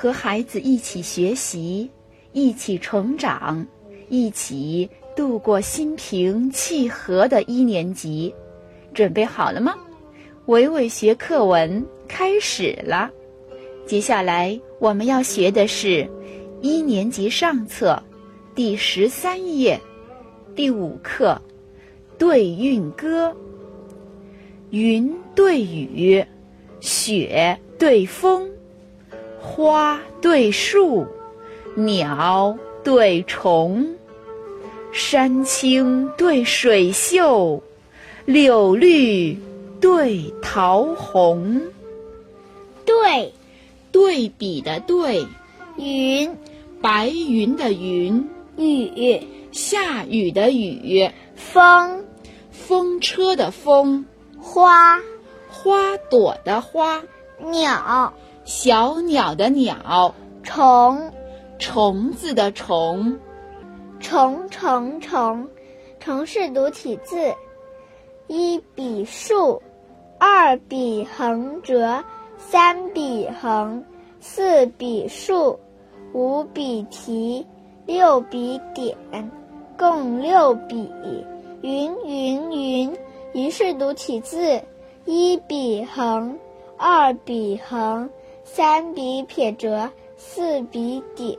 和孩子一起学习，一起成长，一起度过心平气和的一年级。准备好了吗？伟伟学课文开始了。接下来我们要学的是一年级上册第十三页第五课《对韵歌》。云对雨，雪对风，花对树，鸟对虫，山青对水秀，柳绿对桃红。对，对比的对，云，白云的云，雨，下雨的雨，风，风车的风，花，花朵的花，鸟，小鸟的鸟，虫，虫子的虫。虫虫虫，虫是独体字。一笔竖，二笔横折，三笔横，四笔竖，五笔提，六笔点，共六笔。云云云，云是独体字。一笔横，二笔横，三笔撇折，四笔点。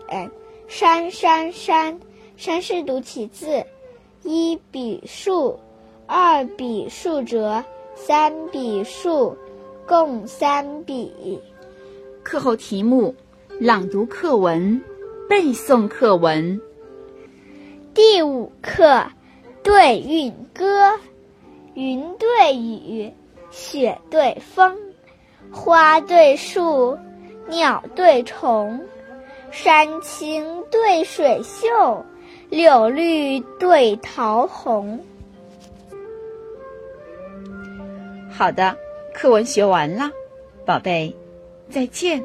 山山山，山是独体字。一笔竖，二笔竖折，三笔竖，共三笔。课后题目：朗读课文，背诵课文。第五课《对韵歌》：云对雨，雪对风，花对树，鸟对虫，山青对水秀，柳绿对桃红。好的，课文学完了，宝贝，再见。